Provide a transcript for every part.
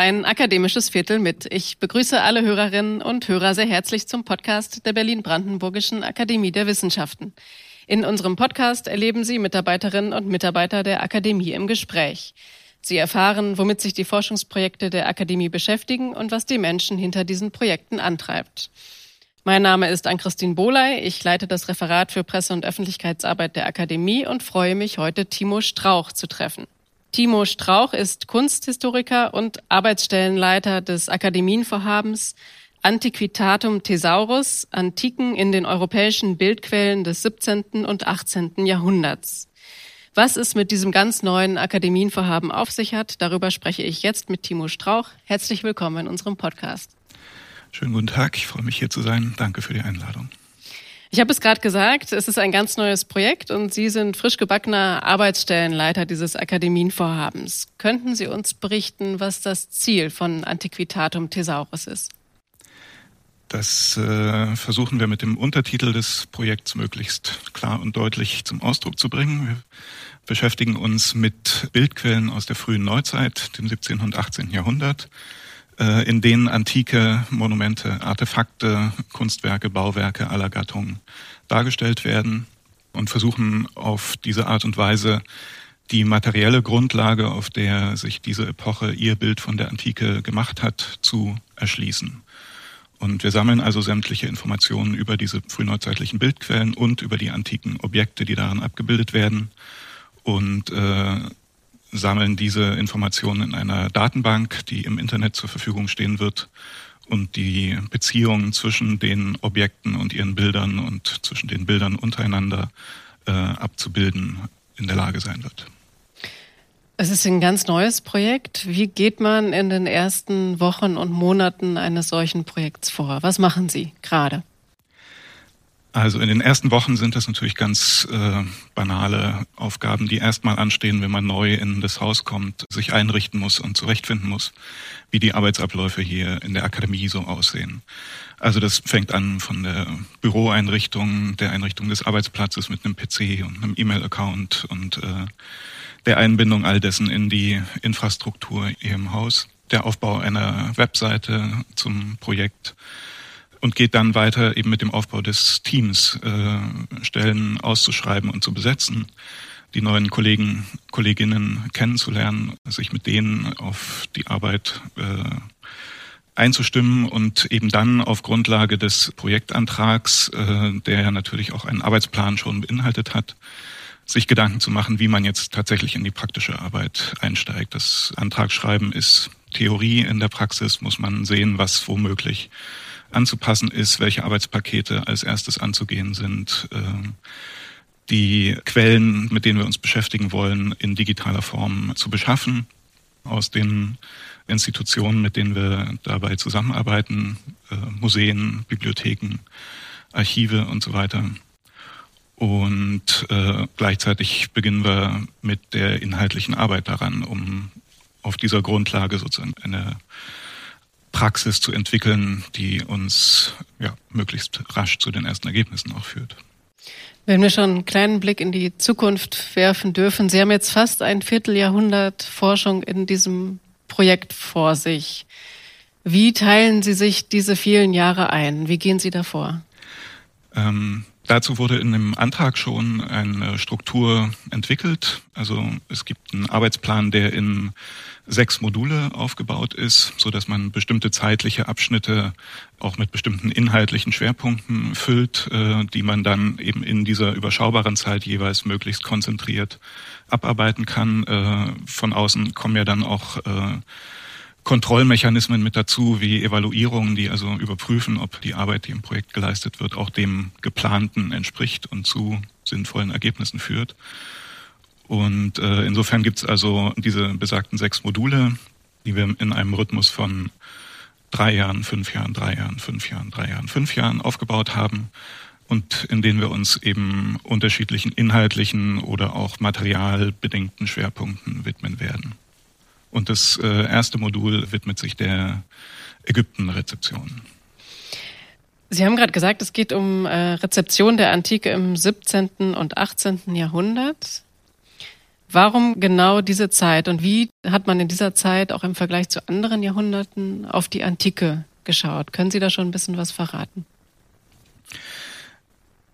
ein akademisches Viertel mit. Ich begrüße alle Hörerinnen und Hörer sehr herzlich zum Podcast der Berlin-Brandenburgischen Akademie der Wissenschaften. In unserem Podcast erleben Sie Mitarbeiterinnen und Mitarbeiter der Akademie im Gespräch. Sie erfahren, womit sich die Forschungsprojekte der Akademie beschäftigen und was die Menschen hinter diesen Projekten antreibt. Mein Name ist Ann-Christine Bohley. Ich leite das Referat für Presse- und Öffentlichkeitsarbeit der Akademie und freue mich, heute Timo Strauch zu treffen. Timo Strauch ist Kunsthistoriker und Arbeitsstellenleiter des Akademienvorhabens Antiquitatum Thesaurus, Antiken in den europäischen Bildquellen des 17. und 18. Jahrhunderts. Was es mit diesem ganz neuen Akademienvorhaben auf sich hat, darüber spreche ich jetzt mit Timo Strauch. Herzlich willkommen in unserem Podcast. Schönen guten Tag, ich freue mich hier zu sein. Danke für die Einladung. Ich habe es gerade gesagt, es ist ein ganz neues Projekt und Sie sind frisch gebackener Arbeitsstellenleiter dieses Akademienvorhabens. Könnten Sie uns berichten, was das Ziel von Antiquitatum Thesaurus ist? Das äh, versuchen wir mit dem Untertitel des Projekts möglichst klar und deutlich zum Ausdruck zu bringen. Wir beschäftigen uns mit Bildquellen aus der frühen Neuzeit, dem 17. und 18. Jahrhundert in denen antike Monumente, Artefakte, Kunstwerke, Bauwerke aller Gattungen dargestellt werden und versuchen auf diese Art und Weise die materielle Grundlage, auf der sich diese Epoche ihr Bild von der Antike gemacht hat, zu erschließen. Und wir sammeln also sämtliche Informationen über diese frühneuzeitlichen Bildquellen und über die antiken Objekte, die darin abgebildet werden und äh, sammeln diese Informationen in einer Datenbank, die im Internet zur Verfügung stehen wird und die Beziehungen zwischen den Objekten und ihren Bildern und zwischen den Bildern untereinander äh, abzubilden in der Lage sein wird. Es ist ein ganz neues Projekt. Wie geht man in den ersten Wochen und Monaten eines solchen Projekts vor? Was machen Sie gerade? Also in den ersten Wochen sind das natürlich ganz äh, banale Aufgaben, die erstmal anstehen, wenn man neu in das Haus kommt, sich einrichten muss und zurechtfinden muss, wie die Arbeitsabläufe hier in der Akademie so aussehen. Also das fängt an von der Büroeinrichtung, der Einrichtung des Arbeitsplatzes mit einem PC und einem E-Mail-Account und äh, der Einbindung all dessen in die Infrastruktur hier im Haus, der Aufbau einer Webseite zum Projekt und geht dann weiter eben mit dem Aufbau des Teams, äh, Stellen auszuschreiben und zu besetzen, die neuen Kollegen, Kolleginnen kennenzulernen, sich mit denen auf die Arbeit äh, einzustimmen und eben dann auf Grundlage des Projektantrags, äh, der ja natürlich auch einen Arbeitsplan schon beinhaltet hat, sich Gedanken zu machen, wie man jetzt tatsächlich in die praktische Arbeit einsteigt. Das Antragsschreiben ist Theorie in der Praxis, muss man sehen, was womöglich anzupassen ist, welche Arbeitspakete als erstes anzugehen sind, ähm, die Quellen, mit denen wir uns beschäftigen wollen, in digitaler Form zu beschaffen aus den Institutionen, mit denen wir dabei zusammenarbeiten, äh, Museen, Bibliotheken, Archive und so weiter. Und äh, gleichzeitig beginnen wir mit der inhaltlichen Arbeit daran, um auf dieser Grundlage sozusagen eine Praxis zu entwickeln, die uns ja, möglichst rasch zu den ersten Ergebnissen auch führt. Wenn wir schon einen kleinen Blick in die Zukunft werfen dürfen, Sie haben jetzt fast ein Vierteljahrhundert Forschung in diesem Projekt vor sich. Wie teilen Sie sich diese vielen Jahre ein? Wie gehen Sie davor? Ähm, dazu wurde in dem Antrag schon eine Struktur entwickelt. Also es gibt einen Arbeitsplan, der in sechs Module aufgebaut ist, so dass man bestimmte zeitliche Abschnitte auch mit bestimmten inhaltlichen Schwerpunkten füllt, äh, die man dann eben in dieser überschaubaren Zeit jeweils möglichst konzentriert abarbeiten kann. Äh, von außen kommen ja dann auch äh, Kontrollmechanismen mit dazu, wie Evaluierungen, die also überprüfen, ob die Arbeit, die im Projekt geleistet wird, auch dem geplanten entspricht und zu sinnvollen Ergebnissen führt. Und äh, insofern gibt es also diese besagten sechs Module, die wir in einem Rhythmus von drei Jahren, fünf Jahren, drei Jahren, fünf Jahren, drei Jahren, fünf Jahren aufgebaut haben und in denen wir uns eben unterschiedlichen inhaltlichen oder auch materialbedingten Schwerpunkten widmen werden. Und das äh, erste Modul widmet sich der Ägyptenrezeption. Sie haben gerade gesagt, es geht um äh, Rezeption der Antike im 17. und 18. Jahrhundert. Warum genau diese Zeit und wie hat man in dieser Zeit auch im Vergleich zu anderen Jahrhunderten auf die Antike geschaut? Können Sie da schon ein bisschen was verraten?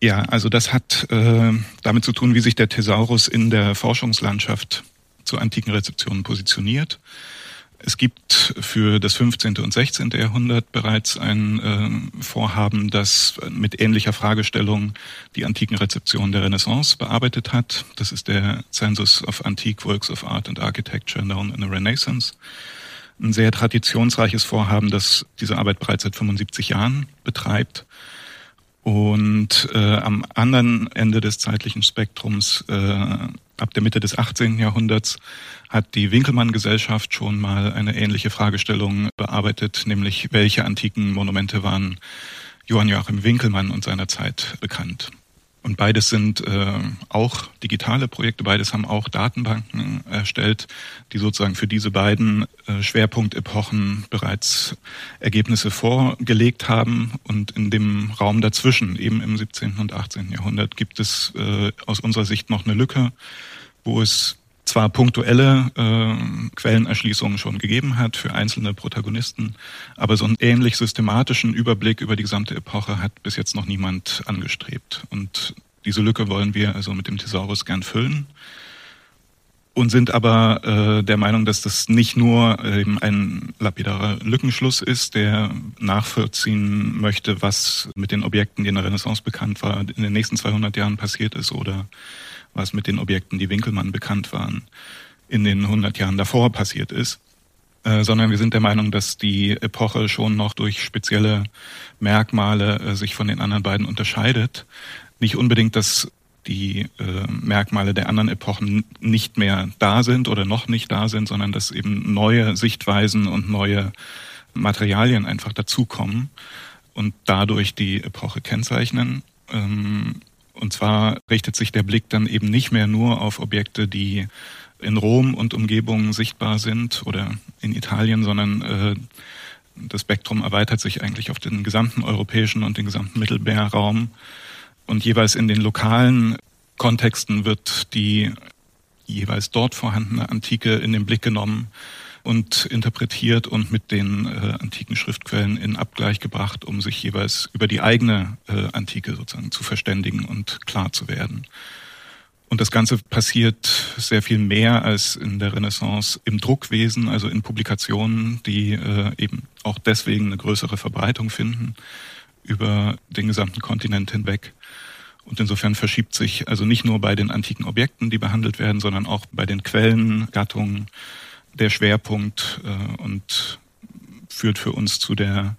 Ja, also das hat äh, damit zu tun, wie sich der Thesaurus in der Forschungslandschaft zu antiken Rezeptionen positioniert. Es gibt für das 15. und 16. Jahrhundert bereits ein äh, Vorhaben, das mit ähnlicher Fragestellung die antiken Rezeptionen der Renaissance bearbeitet hat. Das ist der Census of Antique Works of Art and Architecture Known in the Renaissance. Ein sehr traditionsreiches Vorhaben, das diese Arbeit bereits seit 75 Jahren betreibt. Und äh, am anderen Ende des zeitlichen Spektrums äh, ab der Mitte des 18. Jahrhunderts hat die Winkelmann-Gesellschaft schon mal eine ähnliche Fragestellung bearbeitet, nämlich welche antiken Monumente waren Johann Joachim Winkelmann und seiner Zeit bekannt. Und beides sind äh, auch digitale Projekte, beides haben auch Datenbanken erstellt, die sozusagen für diese beiden äh, Schwerpunktepochen bereits Ergebnisse vorgelegt haben. Und in dem Raum dazwischen, eben im 17. und 18. Jahrhundert, gibt es äh, aus unserer Sicht noch eine Lücke, wo es zwar punktuelle äh, Quellenerschließungen schon gegeben hat für einzelne Protagonisten, aber so einen ähnlich systematischen Überblick über die gesamte Epoche hat bis jetzt noch niemand angestrebt. Und diese Lücke wollen wir also mit dem Thesaurus gern füllen und sind aber äh, der Meinung, dass das nicht nur eben ein lapidarer Lückenschluss ist, der nachvollziehen möchte, was mit den Objekten, die in der Renaissance bekannt war, in den nächsten 200 Jahren passiert ist oder was mit den Objekten, die Winkelmann bekannt waren, in den 100 Jahren davor passiert ist, äh, sondern wir sind der Meinung, dass die Epoche schon noch durch spezielle Merkmale äh, sich von den anderen beiden unterscheidet. Nicht unbedingt, dass die äh, Merkmale der anderen Epochen nicht mehr da sind oder noch nicht da sind, sondern dass eben neue Sichtweisen und neue Materialien einfach dazukommen und dadurch die Epoche kennzeichnen. Ähm, und zwar richtet sich der Blick dann eben nicht mehr nur auf Objekte, die in Rom und Umgebung sichtbar sind oder in Italien, sondern äh, das Spektrum erweitert sich eigentlich auf den gesamten europäischen und den gesamten Mittelmeerraum. Und jeweils in den lokalen Kontexten wird die jeweils dort vorhandene Antike in den Blick genommen und interpretiert und mit den äh, antiken Schriftquellen in Abgleich gebracht, um sich jeweils über die eigene äh, Antike sozusagen zu verständigen und klar zu werden. Und das Ganze passiert sehr viel mehr als in der Renaissance im Druckwesen, also in Publikationen, die äh, eben auch deswegen eine größere Verbreitung finden über den gesamten Kontinent hinweg. Und insofern verschiebt sich also nicht nur bei den antiken Objekten, die behandelt werden, sondern auch bei den Quellen, Gattungen, der Schwerpunkt äh, und führt für uns zu der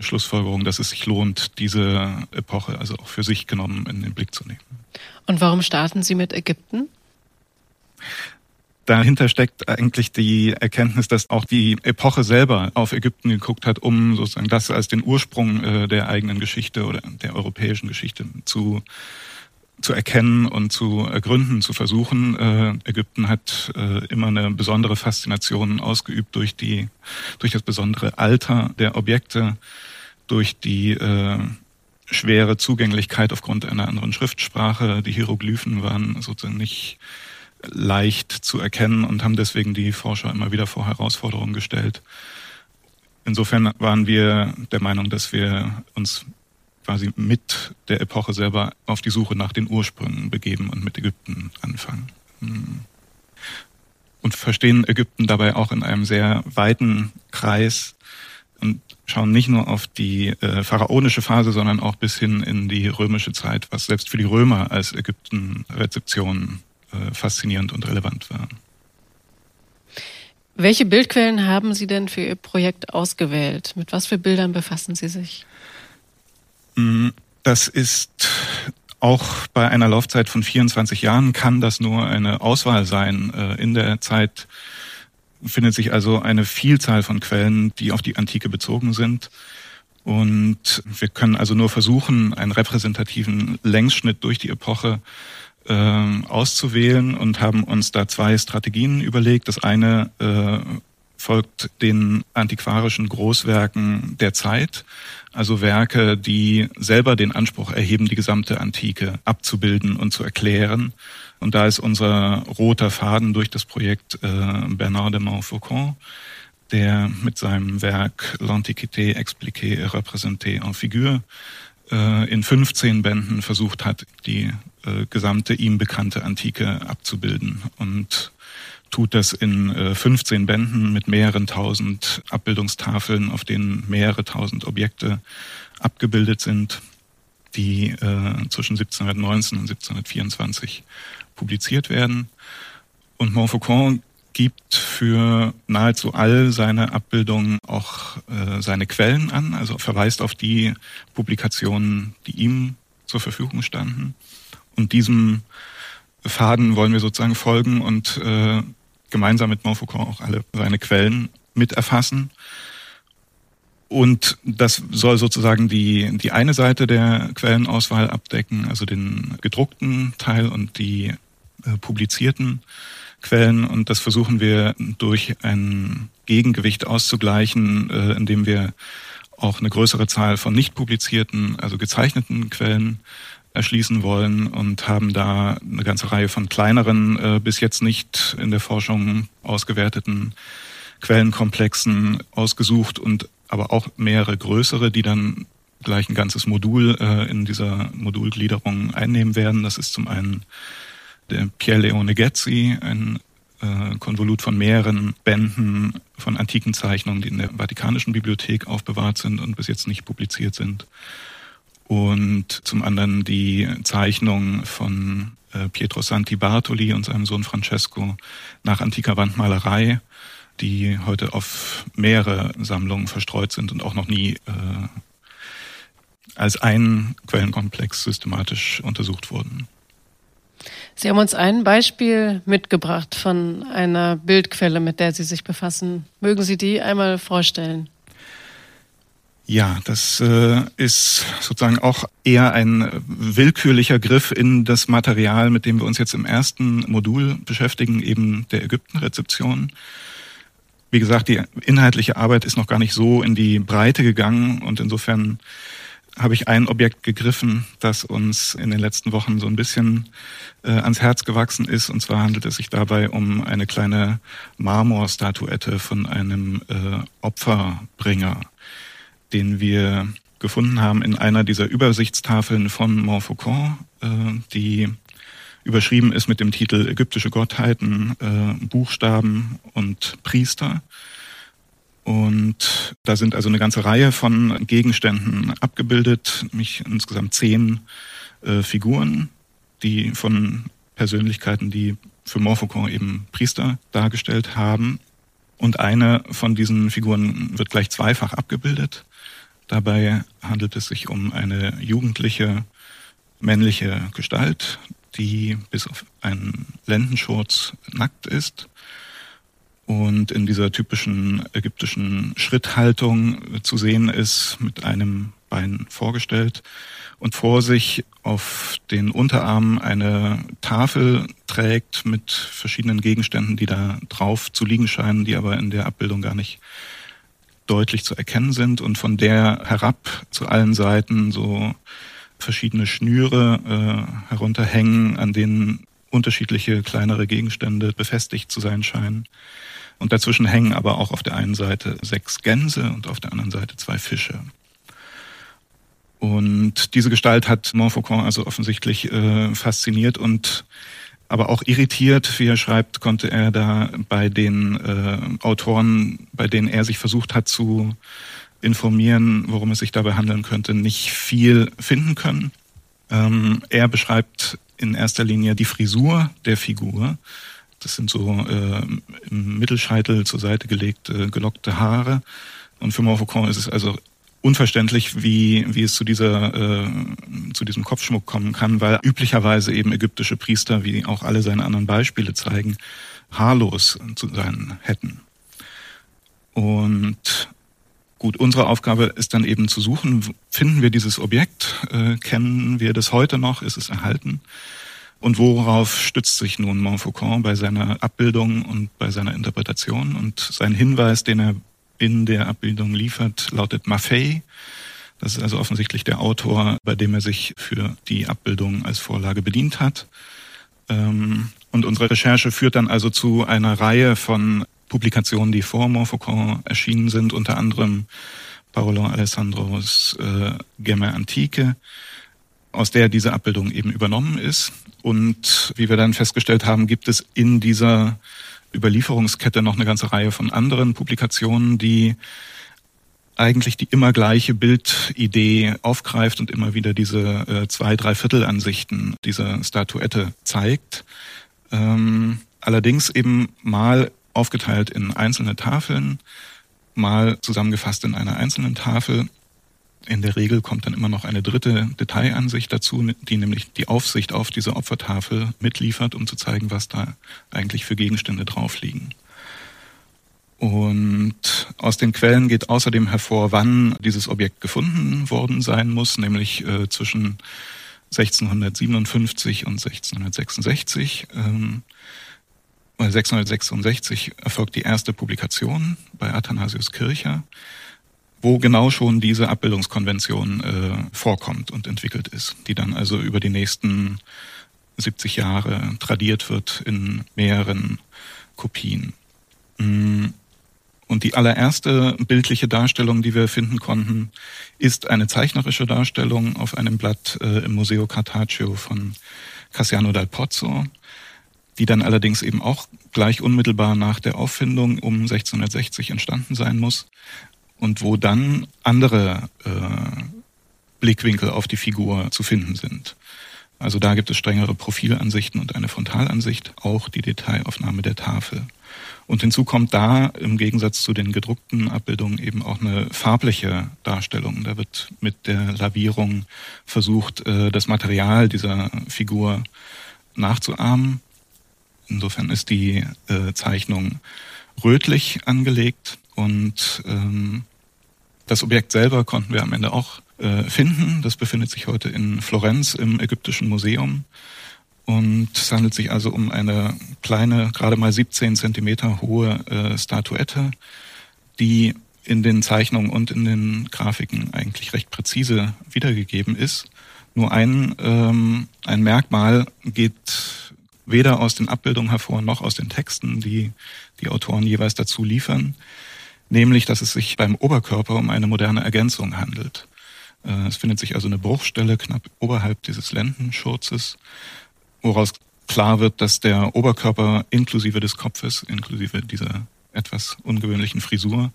Schlussfolgerung, dass es sich lohnt, diese Epoche also auch für sich genommen in den Blick zu nehmen. Und warum starten Sie mit Ägypten? Dahinter steckt eigentlich die Erkenntnis, dass auch die Epoche selber auf Ägypten geguckt hat, um sozusagen das als den Ursprung äh, der eigenen Geschichte oder der europäischen Geschichte zu zu erkennen und zu ergründen, zu versuchen. Äh, Ägypten hat äh, immer eine besondere Faszination ausgeübt durch die, durch das besondere Alter der Objekte, durch die äh, schwere Zugänglichkeit aufgrund einer anderen Schriftsprache. Die Hieroglyphen waren sozusagen nicht leicht zu erkennen und haben deswegen die Forscher immer wieder vor Herausforderungen gestellt. Insofern waren wir der Meinung, dass wir uns quasi mit der Epoche selber auf die Suche nach den Ursprüngen begeben und mit Ägypten anfangen. Hm. Und verstehen Ägypten dabei auch in einem sehr weiten Kreis und schauen nicht nur auf die äh, pharaonische Phase, sondern auch bis hin in die römische Zeit, was selbst für die Römer als Ägypten-Rezeption äh, faszinierend und relevant war. Welche Bildquellen haben Sie denn für Ihr Projekt ausgewählt? Mit was für Bildern befassen Sie sich? Das ist auch bei einer Laufzeit von 24 Jahren kann das nur eine Auswahl sein. Äh, in der Zeit findet sich also eine Vielzahl von Quellen, die auf die Antike bezogen sind. Und wir können also nur versuchen, einen repräsentativen Längsschnitt durch die Epoche äh, auszuwählen und haben uns da zwei Strategien überlegt. Das eine äh, folgt den antiquarischen Großwerken der Zeit, also Werke, die selber den Anspruch erheben, die gesamte Antike abzubilden und zu erklären. Und da ist unser roter Faden durch das Projekt äh, Bernard de Montfaucon, der mit seinem Werk L'Antiquité expliquée et représentée en figure äh, in 15 Bänden versucht hat, die äh, gesamte ihm bekannte Antike abzubilden und tut das in äh, 15 Bänden mit mehreren tausend Abbildungstafeln, auf denen mehrere tausend Objekte abgebildet sind, die äh, zwischen 1719 und 1724 publiziert werden. Und Montfaucon gibt für nahezu all seine Abbildungen auch äh, seine Quellen an, also verweist auf die Publikationen, die ihm zur Verfügung standen. Und diesem Faden wollen wir sozusagen folgen und äh, gemeinsam mit Montfaucon auch alle seine Quellen mit erfassen. Und das soll sozusagen die, die eine Seite der Quellenauswahl abdecken, also den gedruckten Teil und die äh, publizierten Quellen und das versuchen wir durch ein Gegengewicht auszugleichen, äh, indem wir auch eine größere Zahl von nicht publizierten, also gezeichneten Quellen erschließen wollen und haben da eine ganze Reihe von kleineren, äh, bis jetzt nicht in der Forschung ausgewerteten Quellenkomplexen ausgesucht und aber auch mehrere größere, die dann gleich ein ganzes Modul äh, in dieser Modulgliederung einnehmen werden. Das ist zum einen der Pier Leone Gezzi, ein äh, Konvolut von mehreren Bänden von antiken Zeichnungen, die in der Vatikanischen Bibliothek aufbewahrt sind und bis jetzt nicht publiziert sind. Und zum anderen die Zeichnung von äh, Pietro Santi Bartoli und seinem Sohn Francesco nach antiker Wandmalerei, die heute auf mehrere Sammlungen verstreut sind und auch noch nie äh, als ein Quellenkomplex systematisch untersucht wurden. Sie haben uns ein Beispiel mitgebracht von einer Bildquelle, mit der Sie sich befassen. Mögen Sie die einmal vorstellen? Ja, das äh, ist sozusagen auch eher ein willkürlicher Griff in das Material, mit dem wir uns jetzt im ersten Modul beschäftigen, eben der Ägyptenrezeption. Wie gesagt, die inhaltliche Arbeit ist noch gar nicht so in die Breite gegangen und insofern habe ich ein Objekt gegriffen, das uns in den letzten Wochen so ein bisschen äh, ans Herz gewachsen ist. Und zwar handelt es sich dabei um eine kleine Marmorstatuette von einem äh, Opferbringer, den wir gefunden haben in einer dieser Übersichtstafeln von Montfaucon, äh, die überschrieben ist mit dem Titel Ägyptische Gottheiten, äh, Buchstaben und Priester. Und da sind also eine ganze Reihe von Gegenständen abgebildet, nämlich insgesamt zehn äh, Figuren, die von Persönlichkeiten, die für Morphokon eben Priester dargestellt haben. Und eine von diesen Figuren wird gleich zweifach abgebildet. Dabei handelt es sich um eine jugendliche männliche Gestalt, die bis auf einen Lendenschurz nackt ist. Und in dieser typischen ägyptischen Schritthaltung zu sehen ist, mit einem Bein vorgestellt und vor sich auf den Unterarmen eine Tafel trägt mit verschiedenen Gegenständen, die da drauf zu liegen scheinen, die aber in der Abbildung gar nicht deutlich zu erkennen sind und von der herab zu allen Seiten so verschiedene Schnüre äh, herunterhängen, an denen unterschiedliche kleinere Gegenstände befestigt zu sein scheinen. Und dazwischen hängen aber auch auf der einen Seite sechs Gänse und auf der anderen Seite zwei Fische. Und diese Gestalt hat Montfaucon also offensichtlich äh, fasziniert und aber auch irritiert, wie er schreibt, konnte er da bei den äh, Autoren, bei denen er sich versucht hat zu informieren, worum es sich dabei handeln könnte, nicht viel finden können. Ähm, er beschreibt in erster Linie die Frisur der Figur das sind so äh, im Mittelscheitel zur Seite gelegte, gelockte Haare. Und für Morphocon ist es also unverständlich, wie, wie es zu dieser, äh, zu diesem Kopfschmuck kommen kann, weil üblicherweise eben ägyptische Priester, wie auch alle seine anderen Beispiele zeigen, haarlos zu sein hätten. Und gut, unsere Aufgabe ist dann eben zu suchen, finden wir dieses Objekt, äh, kennen wir das heute noch, ist es erhalten? Und worauf stützt sich nun Montfaucon bei seiner Abbildung und bei seiner Interpretation? Und sein Hinweis, den er in der Abbildung liefert, lautet Maffei. Das ist also offensichtlich der Autor, bei dem er sich für die Abbildung als Vorlage bedient hat. Ähm, und unsere Recherche führt dann also zu einer Reihe von Publikationen, die vor Montfaucon erschienen sind, unter anderem Paolo Alessandros äh, Gemme Antike, aus der diese Abbildung eben übernommen ist. Und wie wir dann festgestellt haben, gibt es in dieser Überlieferungskette noch eine ganze Reihe von anderen Publikationen, die eigentlich die immer gleiche Bildidee aufgreift und immer wieder diese äh, zwei, drei Viertelansichten dieser Statuette zeigt. Ähm, allerdings eben mal aufgeteilt in einzelne Tafeln, mal zusammengefasst in einer einzelnen Tafel in der Regel kommt dann immer noch eine dritte Detailansicht dazu, die nämlich die Aufsicht auf diese Opfertafel mitliefert, um zu zeigen, was da eigentlich für Gegenstände drauf liegen. Und aus den Quellen geht außerdem hervor, wann dieses Objekt gefunden worden sein muss, nämlich äh, zwischen 1657 und 1666. Ähm, 666 erfolgt die erste Publikation bei Athanasius Kircher wo genau schon diese Abbildungskonvention äh, vorkommt und entwickelt ist, die dann also über die nächsten 70 Jahre tradiert wird in mehreren Kopien. Mm. Und die allererste bildliche Darstellung, die wir finden konnten, ist eine zeichnerische Darstellung auf einem Blatt äh, im Museo Cartaceo von Cassiano dal Pozzo, die dann allerdings eben auch gleich unmittelbar nach der Auffindung um 1660 entstanden sein muss und wo dann andere äh, Blickwinkel auf die Figur zu finden sind. Also da gibt es strengere Profilansichten und eine Frontalansicht, auch die Detailaufnahme der Tafel. Und hinzu kommt da im Gegensatz zu den gedruckten Abbildungen eben auch eine farbliche Darstellung. Da wird mit der Lavierung versucht, äh, das Material dieser Figur nachzuahmen. Insofern ist die äh, Zeichnung rötlich angelegt und ähm, das Objekt selber konnten wir am Ende auch äh, finden. Das befindet sich heute in Florenz im Ägyptischen Museum. Und es handelt sich also um eine kleine, gerade mal 17 Zentimeter hohe äh, Statuette, die in den Zeichnungen und in den Grafiken eigentlich recht präzise wiedergegeben ist. Nur ein, ähm, ein Merkmal geht weder aus den Abbildungen hervor noch aus den Texten, die die Autoren jeweils dazu liefern nämlich dass es sich beim Oberkörper um eine moderne Ergänzung handelt. Äh, es findet sich also eine Bruchstelle knapp oberhalb dieses Lendenschurzes, woraus klar wird, dass der Oberkörper inklusive des Kopfes, inklusive dieser etwas ungewöhnlichen Frisur,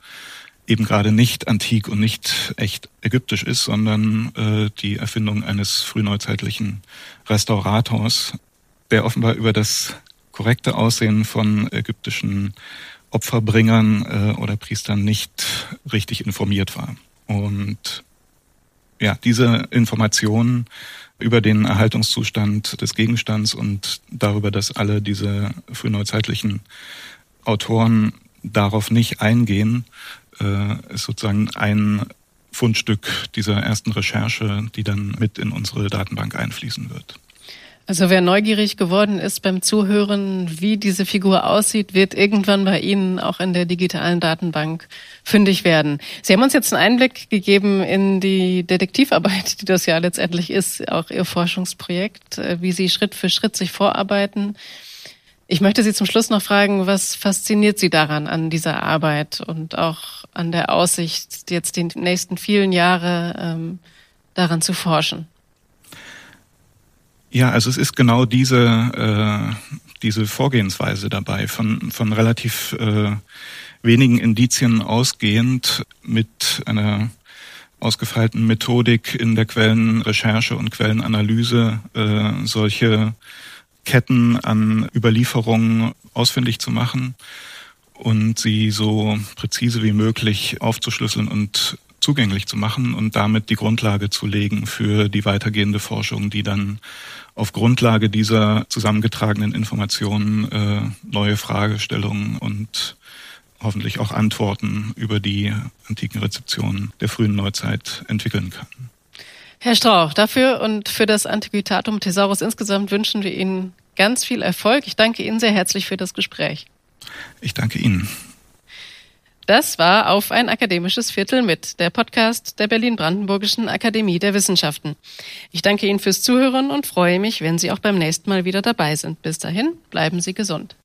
eben gerade nicht antik und nicht echt ägyptisch ist, sondern äh, die Erfindung eines frühneuzeitlichen Restaurators, der offenbar über das korrekte Aussehen von ägyptischen Opferbringern äh, oder Priestern nicht richtig informiert war. Und ja, diese Informationen über den Erhaltungszustand des Gegenstands und darüber, dass alle diese frühneuzeitlichen Autoren darauf nicht eingehen, äh, ist sozusagen ein Fundstück dieser ersten Recherche, die dann mit in unsere Datenbank einfließen wird. Also wer neugierig geworden ist beim Zuhören, wie diese Figur aussieht, wird irgendwann bei Ihnen auch in der digitalen Datenbank fündig werden. Sie haben uns jetzt einen Einblick gegeben in die Detektivarbeit, die das ja letztendlich ist, auch Ihr Forschungsprojekt, äh, wie Sie Schritt für Schritt sich vorarbeiten. Ich möchte Sie zum Schluss noch fragen, was fasziniert Sie daran, an dieser Arbeit und auch an der Aussicht, jetzt die nächsten vielen Jahre ähm, daran zu forschen? Ja, also es ist genau diese, äh, diese Vorgehensweise dabei, von, von relativ äh, wenigen Indizien ausgehend mit einer ausgefeilten Methodik in der Quellenrecherche und Quellenanalyse äh, solche Ketten an Überlieferungen ausfindig zu machen und sie so präzise wie möglich aufzuschlüsseln und zugänglich zu machen und damit die Grundlage zu legen für die weitergehende Forschung, die dann auf Grundlage dieser zusammengetragenen Informationen äh, neue Fragestellungen und hoffentlich auch Antworten über die antiken Rezeptionen der frühen Neuzeit entwickeln kann. Herr Strauch, dafür und für das Antiquitatum Thesaurus insgesamt wünschen wir Ihnen ganz viel Erfolg. Ich danke Ihnen sehr herzlich für das Gespräch. Ich danke Ihnen. Das war auf ein akademisches Viertel mit, der Podcast der Berlin-Brandenburgischen Akademie der Wissenschaften. Ich danke Ihnen fürs Zuhören und freue mich, wenn Sie auch beim nächsten Mal wieder dabei sind. Bis dahin, bleiben Sie gesund.